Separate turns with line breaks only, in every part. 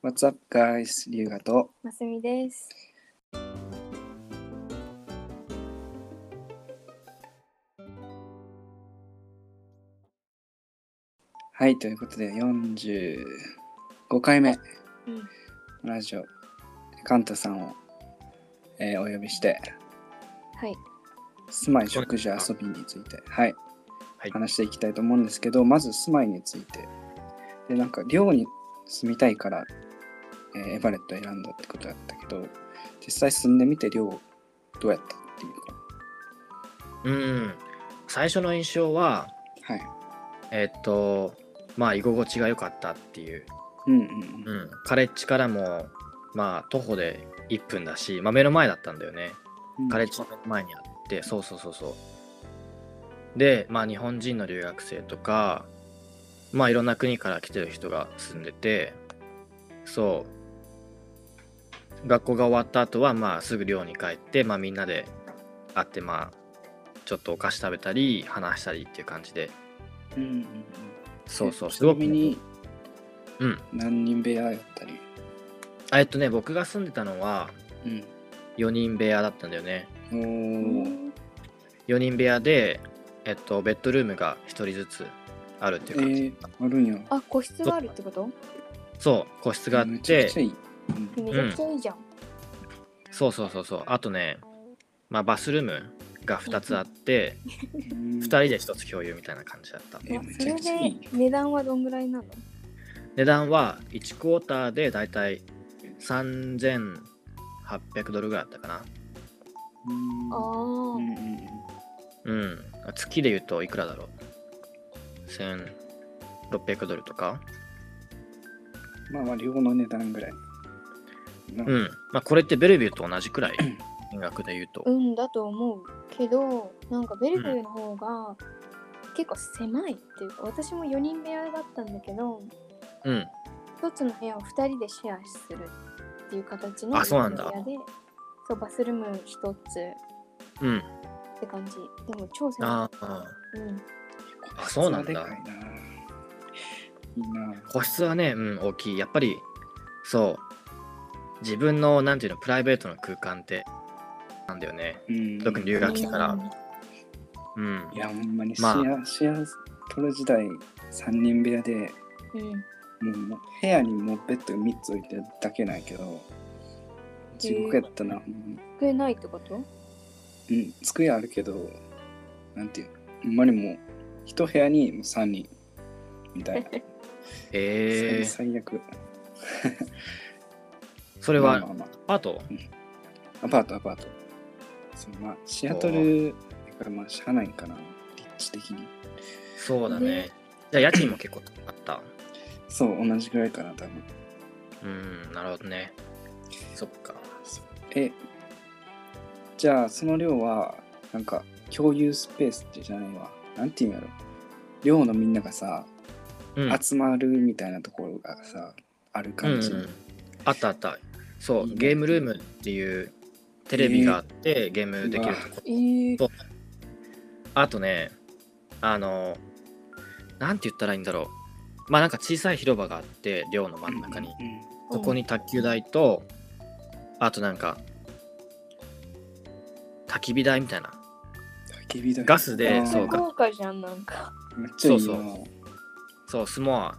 What's up, guys? リュウガと。
ますみです。
はい、ということで、45回目、
うん。
ラジオ、カンタさんを、えーお呼びして、
はい。
住まい、食事、遊びについて、はい、
はい
話していきたいと思うんですけど、まず住まいについて。で、なんか、寮に住みたいから、えーエバレット選んだってことだったけど、実際住んでみて寮、どうやったっていうか。
うん。最初の印象は、
はい。
えっと、まあ、居心地が良かったっていう。
うんうん
うん。カレッジからも、まあ、徒歩で1分だし、まあ、目の前だったんだよね。
うん。
カレッジの前にあって、そうそうそうそう。で、まあ、日本人の留学生とか、まあ、いろんな国から来てる人が住んでて、そう。学校が終わった後は、まあ、すぐ寮に帰って、まあ、みんなで会って、まあ、ちょっとお菓子食べたり、話したりっていう感じで、
うんうんうん。
そうそう、
ちなみに
うん。
何人部屋やったり？
あえっとね、僕が住んでたのは
うん。
4人部屋だったんだよね。
おー。
4人部屋で、えっと、ベッドルームが1人ずつあるっていう感じ。
えー、あるんや。
あ、個室があるってこと？
そう、個室があっ
めちゃく
て
ちゃ、いい。うん
めちゃくちゃいいじゃん。
そうそうそうそう、あとね、まあ、バスルームが2つあって、
うん
2人で1つ共有みたいな感じだった。
えめちゃ
あそれ
くちゃいい
で値段はどんぐらいなの？
値段は1クォーターでだいたい3800ドルぐらいだったかな。
うん
ああ、
うんうん
うん。月で言うといくらだろう ?1600 ドルとか？
まあまあ、両の値段ぐらい。な
うん。まあ、これってベルビューと同じくらい、金額で言うと。
うんだと思うけど、なんかベルビューの方が結構狭いっていうか、私も4人部屋だったんだけど、
うん。
一つの部屋を2人でシェアするっていう形の
あそうなんだ
部屋で、そうバスルーム1つ
うん。
って感じ。でも超狭い。
ああ。
うん。
あそうなんだ。個室はね、うん、大きい。やっぱり、そう。自分の、なんていうの、プライベートの空間って、なんだよね。
うん
特に留学期からうん
い。や、ほんまにシ
まあ
ェア、シェア取る時代、3人部屋で、
うん。
もう部屋にもうベッドが3つ置いてるだけないけど、地獄やったな。うん
机ないってこと？
うん、机あるけど、なんていうの、ほんまにもう、一部屋にもう3人みたいな。
えー、
最最悪。
それはアパート？
アパート、アパート。そうまあ、シアトル、だからまあ、しゃあないんかな、立地的に。
そうだね
ね。
じゃあ、家賃も結構高かった？
そう、同じぐらいかな、多分。
うん、なるほどね。そっか。
え、じゃあ、その量は、なんか、共有スペースってじゃないわ。なんていうんやろ。寮のみんながさ、
うん。
集まるみたいなところがさ、ある感じ。
うんうんあったあった。そう、ゲームルームっていうテレビがあって、ゲームできるとこ。
えー
そうあとね、あの、なんて言ったらいいんだろう。まあなんか小さい広場があって、寮の真ん中に。
うん
そこに卓球台と、あとなんか、焚き火台みたいな。
焚き火台
ガスでそうか
豪華じゃん、なんか。
めっちゃいいな。
そうそう、スモア、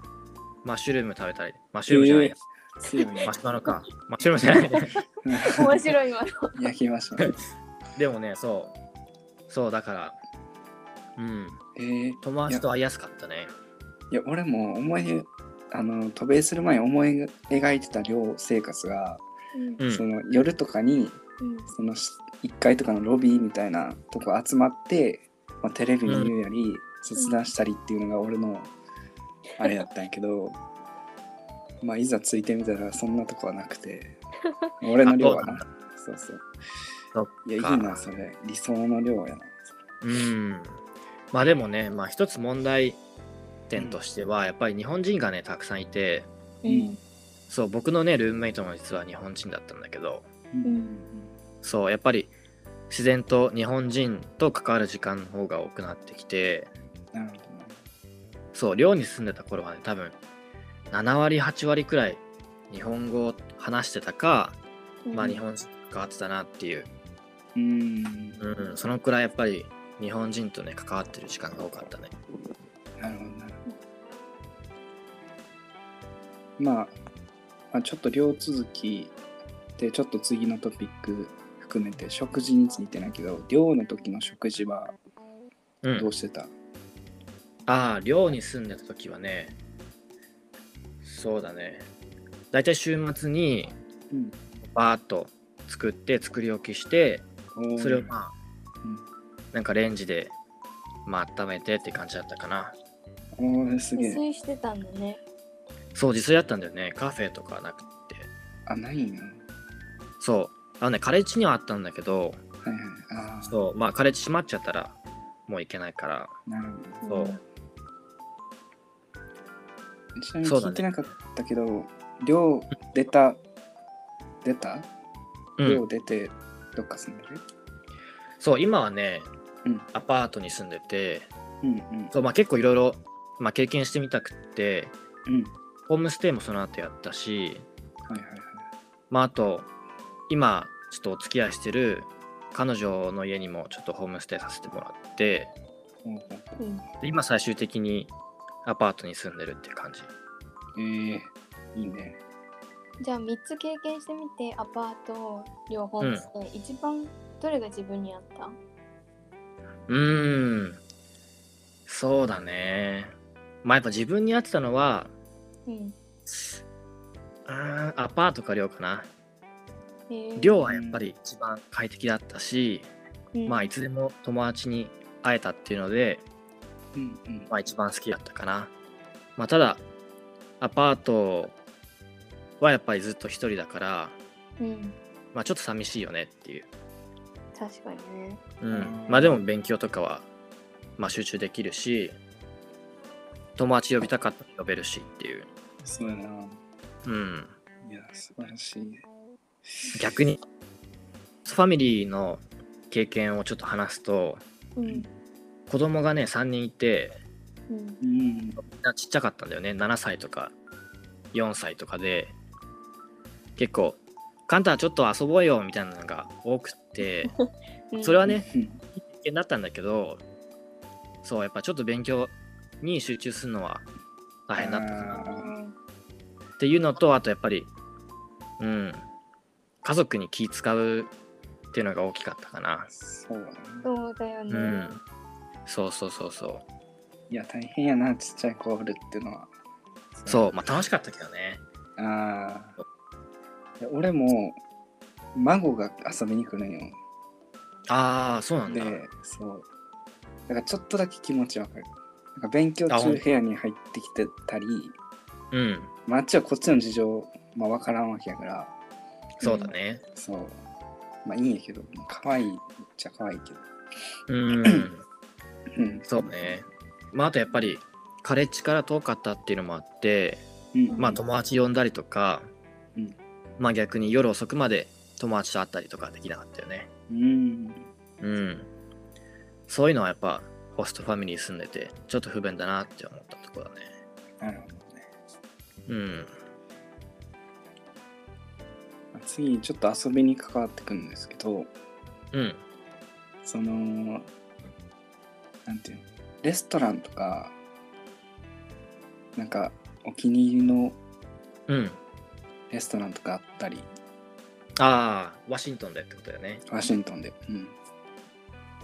マッシュルーム食べたり、マッシュルームじゃないや、
強いね
マシュマロか。マッシュルームじゃないね。
面白い今の。
焼きましたね。
でもね、そう。そう、だから、うん。
えー、
友達と会いやすかったね。
いや、俺も思い、あの、渡米する前に思い描いてた寮生活が、
うん
うん。
その夜とかに、
うん
その1階とかのロビーみたいなとこ集まって、まあ、テレビ見るやり、切断したりっていうのが俺のあれやったんやけど、まあいざついてみたらそんなとこはなくて 俺の寮はな。
あ
そうそう。いやいい
か
なそれ。理想の寮やな
うん。まあでもね、まあ一つ問題点としては、やっぱり日本人がね、たくさんいて、
うん。
そう、僕のね、ルームメイトも実は日本人だったんだけど、
うん。
そう、やっぱり自然と日本人と関わる時間の方が多くなってきて、
なるほどな
そう、寮に住んでた頃はね、多分、7割、8割くらい日本語を話してたか、まあ
うん
日本人と関わってたなっていう、
うん。
うん、そのくらいやっぱり日本人とね関わってる時間が多かったね。
なるほどな。るほどまあ、まあ、ちょっと両続きでちょっと次のトピック含めて食事についてないけど寮の時の食事は
うん。
どうしてた、
ああ寮に住んでた時はねそうだね。大体週末に
うん。
バーッと作って作り置きしてそれをまあ
うん。
なんかレンジでまあ温めてって感じだったかな。
おーすげ
自
え
炊してたんだね。
そう自炊だったんだよね。カフェとかなくって。
あないんや
そう。あのねカレッジにはあったんだけど
はいはい。ああ
そう。まあカレッジ閉まっちゃったらもう行けないから。
なるほ
そう
ちなみに聞いてなかったけど、寮出た出た？
うん。
寮出てどっか住んでる？
そう今はね、
うん。
アパートに住んでて
うんうん。
そう、まあ、結構いろいろまあ経験してみたくって
うん。
ホームステイもその後やったし
はいはいはい。
まああと今ちょっとお付き合いしてる彼女の家にもちょっとホームステイさせてもらって
ほう
ん
で今最終的にアパートに住んでるっていう感じ。
ええいいね。
じゃあ3つ経験してみてアパート両方にして、一番どれが自分に合った？
うーん。そうだね。まあやっぱ自分に合ってたのは
うん。
うーんアパートか寮かな。
えー。
寮はやっぱり一番快適だったし、
うん。
まあいつでも友達に会えたっていうので、
うんうん
まあ一番好きだったかな。まあただ、アパートはやっぱりずっと一人だから、
うん。
まあちょっと寂しいよねっていう。
確かにね。
うん。まあでも勉強とかは、まあ集中できるし、友達呼びたかったら呼べるしっていう。
そうやな
うん。
いや素晴らしいね
逆に、ファミリーの経験をちょっと話すと、
うん。
子供がね、3人いて、
うん。
なちっちゃかったんだよね。7歳とか4歳とかで。結構「カンタちょっと遊ぼうよ」みたいなのが多くって
うん。
それはね
うん
危険だったんだけどそうやっぱちょっと勉強に集中するのは大変だったかな
あ
っていうのとあとやっぱりうん。家族に気使うっていうのが大きかったかな。
そうだね。
そうだよね。
うんそうそうそうそう。
いや大変やなちっちゃい子おるっていうのは。
そうまあ楽しかったけどね。
ああ俺も孫が遊びに来るんよ。
ああそうなんだ。
でそう。だからちょっとだけ気持ちわかる。なんか勉強中部屋に入ってきてたり
うん。
まああっちはこっちの事情まあ分からんわけやから。
そうだね。
そう。まあいいんやけど可愛いっちゃ可愛いけど。
うん
うん
そうね。まあ、あとやっぱり、カレッジから遠かったっていうのもあって、
うん
まあ、友達呼んだりとか、
うん
まあ逆に夜遅くまで友達と会ったりとかできなかったよね。
うん
うん。そういうのはやっぱ、ホストファミリー住んでて、ちょっと不便だなって思ったところだね。
なるほどね
うん。
まあ次ちょっと遊びに関わってくるんですけど
うん。
そのなんていうのレストランとかなんかお気に入りの
うん。
レストランとかあったり
ああ、ワシントンでってことだよね。
ワシントンでうん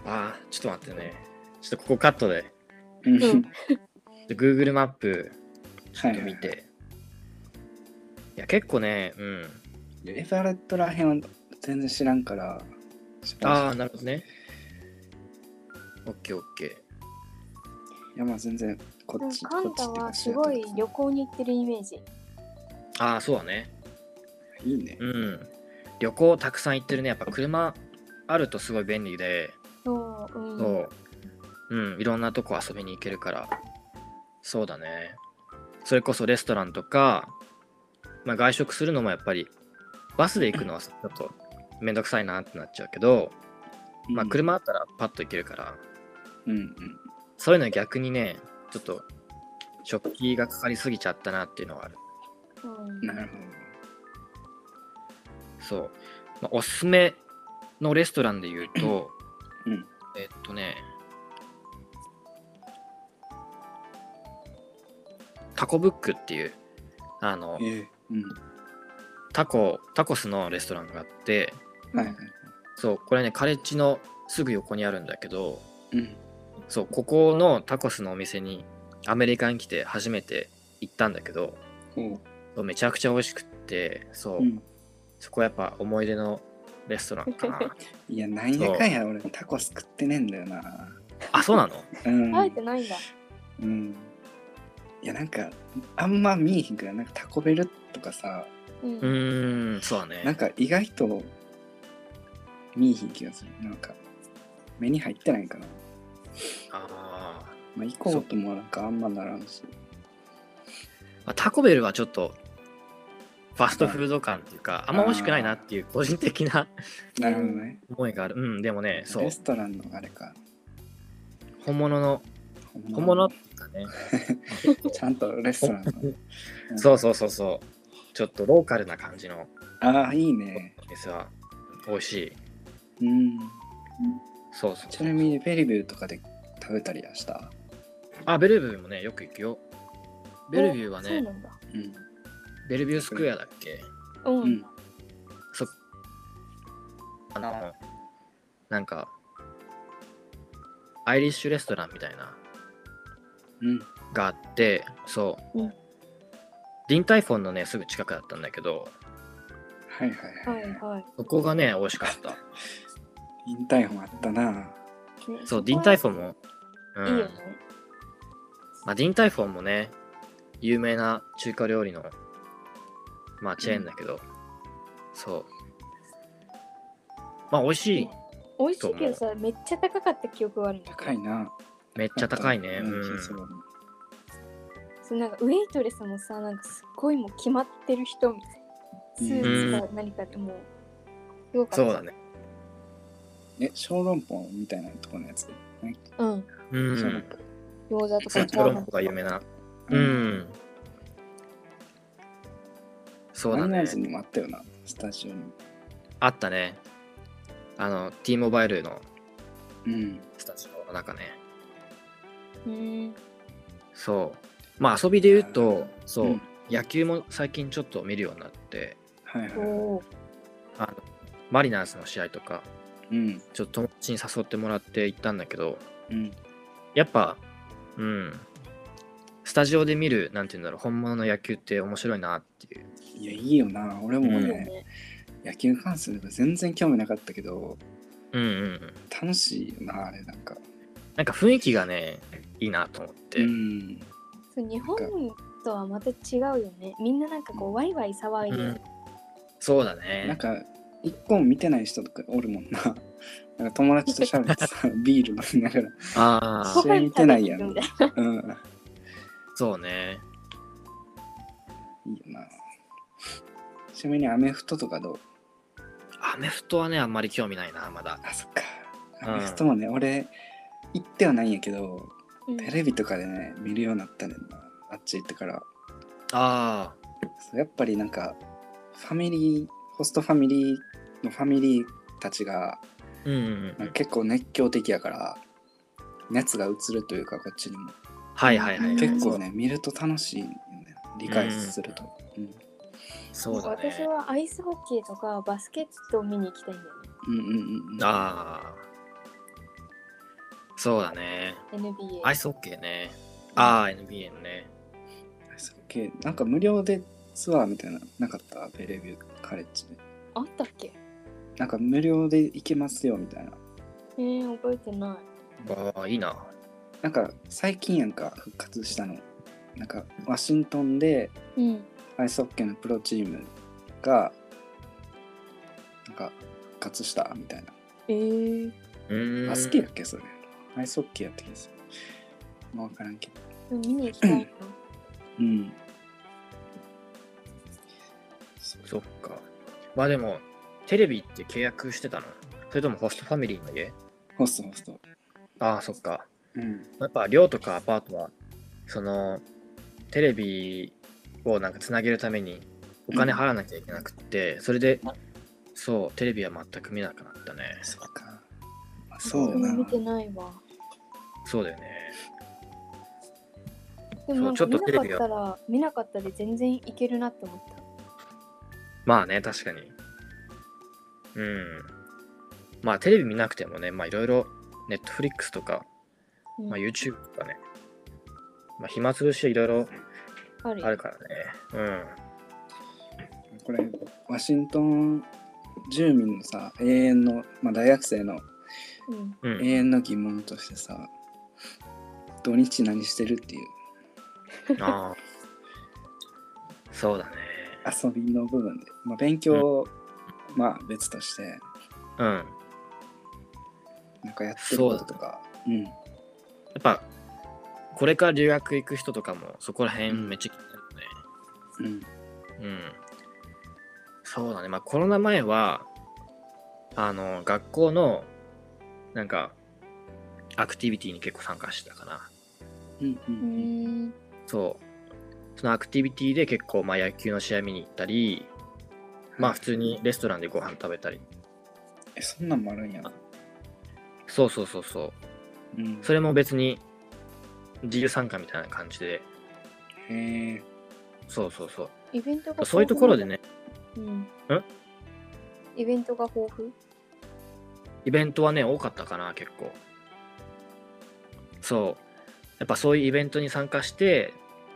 ああ、ちょっと待ってね。ちょっとここカットで。
うん
うん
で Google マップ、ちょっと
はいはいはい
見て。いや、結構ね、うん。
エバレットらへんは全然知らんから
ああ、なるほどね。オッケーオッケー。
いやまあ全然こっち
カンタ
こっちっていうか
はすごい旅行に行ってるイメージ。
ああ、そうだね。
いいね
うん。旅行たくさん行ってるね。やっぱ車あるとすごい便利で、
そう、うん。
そう。うん、いろんなとこ遊びに行けるから。そうだね。それこそレストランとか、まあ、外食するのもやっぱり、バスで行くのはちょっとめんどくさいなってなっちゃうけど、まあ、車あったらパッと行けるから、
うんうん
そういうのは逆にね、ちょっと食費がかかりすぎちゃったなっていうのはある。
うん
なるほ
そう、まあ、おすすめのレストランで言うと、
うん
えっとね、タコブックっていう、あの
え、えうん。
タコ、タコスのレストランがあって、
はいはい。
そう、これね、カレッジのすぐ横にあるんだけど、
うん。
そう、ここのタコスのお店にアメリカに来て初めて行ったんだけど、うめちゃくちゃ美味しくって、そう、
う。うん。
そこはやっぱ思い出のレストランかな。
いや、なんやかんや俺タコス食ってねえんだよな。
あ、そうなの？
うん。
食べてないんだ。
うん。いや、なんか、あんま見えへんくない？なんかタコベルとかさ、
うん
うーん、そうだね。
なんか意外と見えへん気がする。なんか、目に入ってないんかな。
あー
まあ、行こうともなんかあんまならんし。
まあ、タコベルはちょっとファストフード感っていうか、あんま美味しくないなっていう個人的な
なるほどね。
思いがある。うん、でもね、そう
レ、ストランのあれか。
本物の、本物？っていうかね、
ちゃんとレストランの。うん
そうそうそうそう、ちょっとローカルな感じの
ああ、いいね。
お店は美味しい。
うん。
そうそう
ちなみにベリビューとかで食べたりはした？
あ、ベルビューもね、よく行くよ。ベルビューはね、
そうなん。
ベルビュースクエアだっけ？
うん。
うん
そあの、なんか、アイリッシュレストランみたいな、
うん。
があって、そう、
うん
ディンタイフォンのね、すぐ近くだったんだけど、
はいはい
は
はいい。
はい。
そこがね、美味しかった。
引退本あったな。
ね
そう、ディンタイフォンも、うん
いいよね。
まあ、ディンタイフォンもね、有名な中華料理の、まあ、チェーンだけど、そう。まあ、美味しい。
美味しいけどさ、めっちゃ高かった記憶があるんだけど
高いな。
めっちゃ高いね。
う
うんん。
そう
なんかウェイトレスもさ、なんかすっごいもう決まってる人みたいな。スーツか何かでもう、すごかった。
そうだね。
え、小籠包みたいなとこのやつ？ね
うん。
うん。
小籠包
餃子とか
小籠包が有名な。うん。そうだね
マリナー。ズにもあったよな、スタジオに。
あったね。あの、T モバイルの
うん。
スタジオの中ね。
うん。
そう。まあ遊びで言うとそう、
うん
野球も最近ちょっと見るようになって、
はいはい。
おー
あのマリナーズの試合とか、
うん。
ちょっと友達に誘ってもらって行ったんだけど、
うん。
やっぱ、うん、スタジオで見る、なんて言うんだろう、本物の野球って面白いなっていう。
いや、いいよな。俺も
うん
ね、
いいよね。
野球観戦とか全然興味なかったけど、
うんうんうん。
楽しいよな、あれなんか。
なんか雰囲気がね、いいなと思って。
うん。
そう日本とはまた違うよね。みんななんかこうワイワイ騒いで、
うんそうだね。
なんか、一本見てない人とかおるもんな。なんか友達と喋ってさ、ビール飲みながら。
ああ、
試合見てないやんうん。
そうね。
いいよな。ちなみにアメフトとかどう？
アメフトはね、あんまり興味ないな、まだ。
あ、そっか。
うん
アメフトもね、俺、行ってはないんやけど、
うん
テレビとかでね、見るようになったねんな。あっち行ってから。
ああ、
そうやっぱりなんか、ファミリー、ホストファミリーのファミリーたちが、
うんうんうん。
結構熱狂的やから、熱が移るというか、こっちにも。
はいはいはい。
うん
結構ね、見ると楽しいよね。理解すると。うん
そうだ
私
ね。
はアイスホッケーとかバスケットを見に行きたいんだよね。
うんうんうんうん。
ああ。そうだね。
NBA。
アイスホッケーね。ああ、NBA のね。
アイスホッケーなんか無料でツアーみたいなのなかった？ベレビューカレッジで。
あったっけ？
なんか無料で行けますよみたいな。
えー、覚えてない。
ああ、いいな。
なんか最近やんか復活したの。なんかワシントンで
うん。
アイスホッケーのプロチームがなんか復活したみたいな。
えー。
バスケやっけそれ。アイスホッケーやった気がする。まあ分からんけど。
見に行きたいな。
うん。
そっか。まあでも、テレビって契約してたの？それともホストファミリーの家？
ホストホスト。
ああ、そっか。
うん。
やっぱ寮とかアパートは、その、テレビをなんかつなげるためにお金払わなきゃいけなくって、それでそう、テレビは全く見なくなったね。
そっか。まあ、そうよな。
見てないわ。
そうだよね。
でも
ちょっと
か見なか
テレビは
ったら、見なかったで全然いけるなって思った。
まあね、確かに。うん。まあテレビ見なくてもね、まあいろいろ、ネットフリックスとか、
うん
まあ YouTube とかね、まあ暇つぶしいろいろ
ある
からね。うん。
これ、ワシントン住民のさ、永遠の、まあ、大学生の
うん。
うん
永遠の疑問としてさ、土日何してるっていう
ああ。そうだね。
遊びの部分で、まあ、勉強、まあ別として、
うん。
なんかやってることとか、うん。
やっぱ、これから留学行く人とかもそこら辺めっちゃ気になるよね。
うん。
うん。そうだね。まあコロナ前は、あの、学校の、なんか、アクティビティに結構参加してたかな。
うん。う。
うんん。
そう。そのアクティビティで結構、まあ野球の試合見に行ったり、まあ普通にレストランでご飯食べたり。
え、そんなんもあるんや。
そうそうそうそう。
うん。
それも別に自由参加みたいな感じで、
へえ。
そうそうそう。
イベントが
そういうところでね、
うん。
ん？
イベントが豊富？
イベントはね、多かったかな、結構。そう。やっぱそういうイベントに参加して、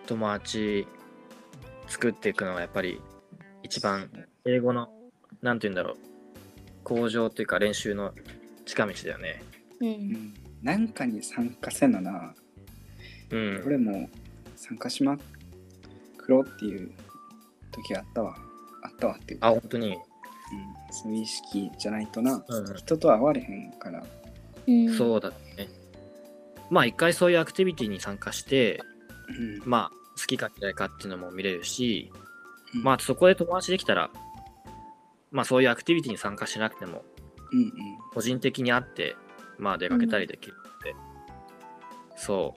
友達作っていくのがやっぱり一番英語の、なんて言うんだろう、向上っていうか練習の近道だよね。
う。
うんん。なんかに参加せなな。
うん。
俺も参加しまくろうっていう時あったわ。あったわっていうか、
あ、本当に？
うん、そういう意識じゃないとな、
うん
人と会われへんから。
うん。
そうだね。まあ一回そういうアクティビティに参加して、
うん
まあ好きか嫌いかっていうのも見れるし、
うん
まあそこで友達できたら、まあそういうアクティビティに参加しなくても、
うんうん。
個人的に会って、まあ出かけたりできるので、そ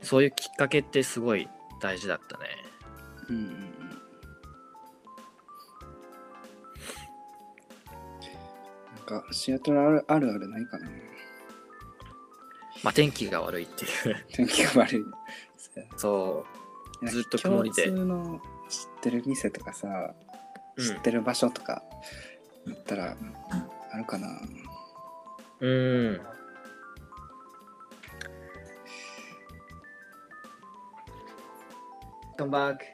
う、そういうきっかけってすごい大事だったね。
うんうんうんなんかシアトルあるあるあるないかな
まあ天気が悪いっていう。
天気が悪い。
そ
いや
ずっと曇りで
共通の知ってる店とかさ、
う。
知ってる場所とかだったらあるかな。
うん。コンバー
ク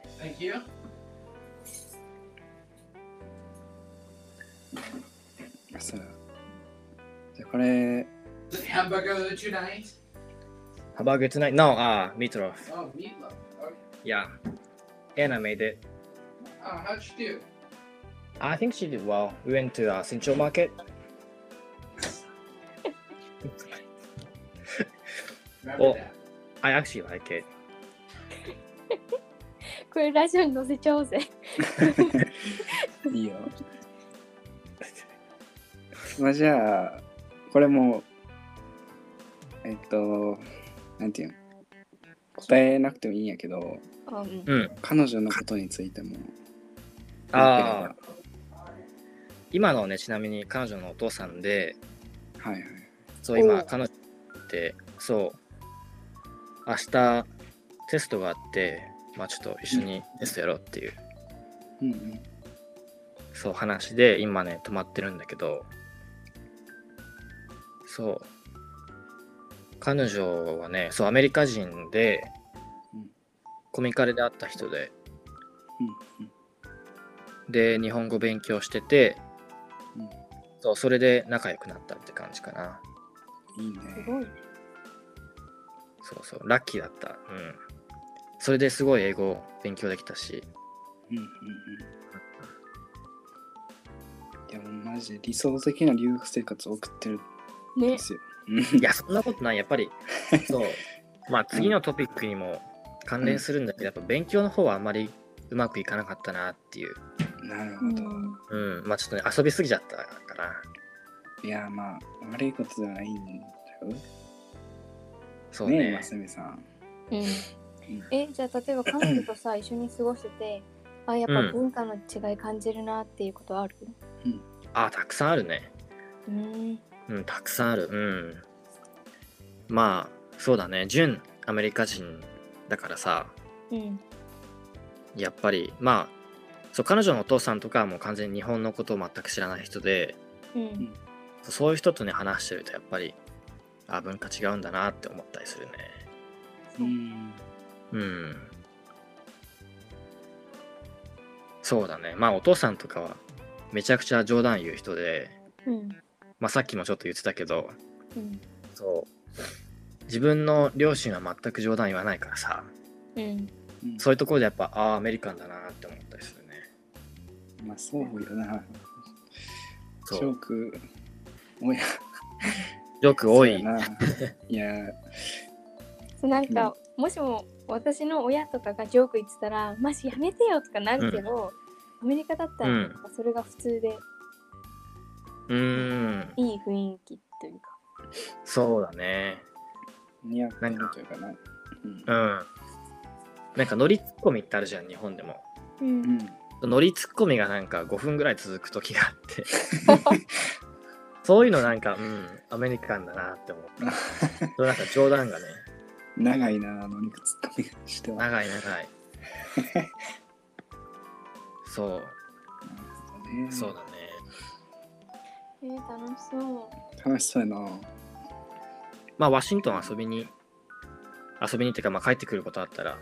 あ
そう。じゃこれ。
ハ
ンバーグハンバ
ーグト
ゥナイト
あミート
ロいやエナメイデああ how'd?
I
think
she
did well. We お
これラジオに載せちゃうぜ。
いいよ。まあじゃあ、これも、えっと、なんていう答えなくてもいいんやけど、
うん、
彼女のことについても。
ああ。今のね、ちなみに彼女のお父さんで、
はいはい。
そう、
お
今、彼女って、そう、明日テストがあって、まあちょっと一緒にテストやろうっていう、
うんうん。
そう話で、今ね、泊まってるんだけど、そう、彼女はね、そう、アメリカ人で
うん、
コミカルで会った人で、
うん
で、日本語勉強してて、
うん
そう、それで仲良くなったって感じかな。
うん。いい
す
ね。
ごいね。
そうそう、ラッキーだった。うん。それですごい英語勉強できたし、
うんうんうん。いやもうマジで理想的な留学生活を送ってるん
ね
で。すよ。うん
いや、そんなことない。やっぱり、そう。まあ、次のトピックにも関連するんだけど、やっぱ勉強の方はあんまりうまくいかなかったなっていう。
う
なるほど。
ん。
うん。まあ、ちょっとね、遊びすぎちゃったかな。
いやまあ悪いことじゃないんだよ。
そう
ねえ、
ね
ま。すみさん。
うん。え、じゃあ例えば彼女とさ、一緒に過ごしてて、あ、やっぱ文化の違い感じるなっていうことある？
あたくさんあるね
うん
うんたくさんあるうんまあそうだね純アメリカ人だからさ
うん
やっぱりまあそう彼女のお父さんとかはもう完全に日本のことを全く知らない人で
うん。
そういう人とね話してるとやっぱりあ文化違うんだなって思ったりするね。
う。ん
うん。そうだね。まあお父さんとかはめちゃくちゃ冗談言う人で、
うん。
まあ、さっきもちょっと言ってたけど
うん。
そう。自分の両親は全く冗談言わないからさ。
うん。
うん。
そういうところでやっぱああアメリカンだなって思ったりするね
まあそうよな。ジョークおや。
よく多い。
そうやな。いや。
そうなんか、もしも私の親とかがジョーク言ってたらマジやめてよとかなるけど、アメリカだったらそれが普通で
うーん。
いい雰囲気というか、
そうだね。
似合ってるというかな。うん
うん。なんかノリツッコミってあるじゃん日本でも。
う
うんん
ノリツッコミがなんか5分ぐらい続く時があって。そういうのなんかうんアメリカンだなって思った。なんか冗談がね。
長いなあの肉ツッコミにしては。
長い長い。そう。
ね。
そうだね。
えー、楽しそう。
楽しそうやな。
まあワシントン遊びに遊びにっていうかまあ帰ってくることあったら。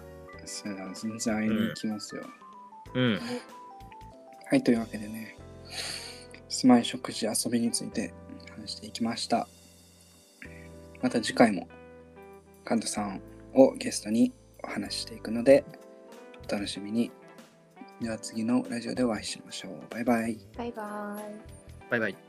そうやな全然会いに行きますよ、
うん
はいというわけでね住まい食事遊びについて話していきました。また次回もカントさんをゲストにお話ししていくのでお楽しみに。では次のラジオでお会いしましょう。バイバイ。
バイバイ。
バイバイ